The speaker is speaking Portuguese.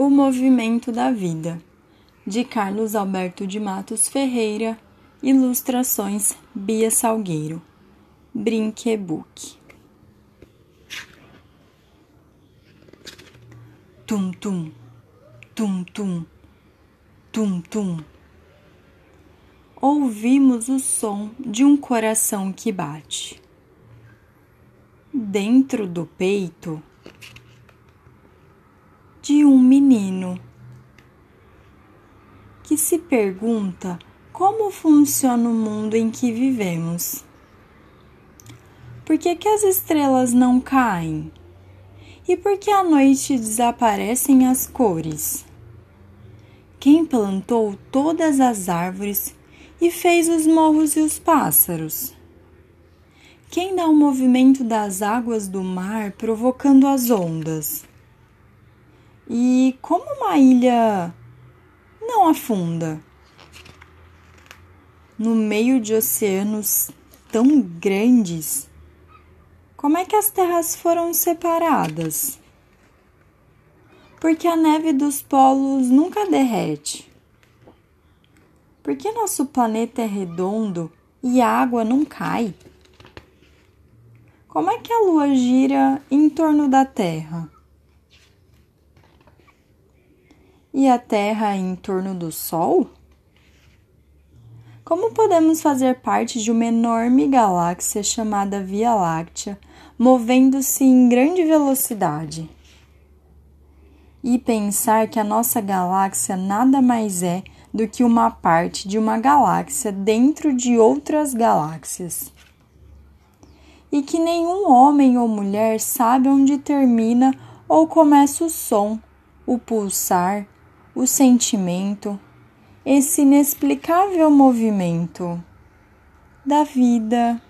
O Movimento da Vida, de Carlos Alberto de Matos Ferreira, ilustrações Bia Salgueiro, Brinquebook. Tum tum, tum tum, tum tum. Ouvimos o som de um coração que bate. Dentro do peito de um menino que se pergunta como funciona o mundo em que vivemos. Por que, que as estrelas não caem? E por que à noite desaparecem as cores? Quem plantou todas as árvores e fez os morros e os pássaros? Quem dá o movimento das águas do mar provocando as ondas? E como uma ilha não afunda no meio de oceanos tão grandes, como é que as terras foram separadas? Porque a neve dos polos nunca derrete. Porque nosso planeta é redondo e a água não cai? Como é que a lua gira em torno da Terra? E a Terra em torno do Sol? Como podemos fazer parte de uma enorme galáxia chamada Via Láctea, movendo-se em grande velocidade? E pensar que a nossa galáxia nada mais é do que uma parte de uma galáxia dentro de outras galáxias. E que nenhum homem ou mulher sabe onde termina ou começa o som, o pulsar, o sentimento, esse inexplicável movimento da vida.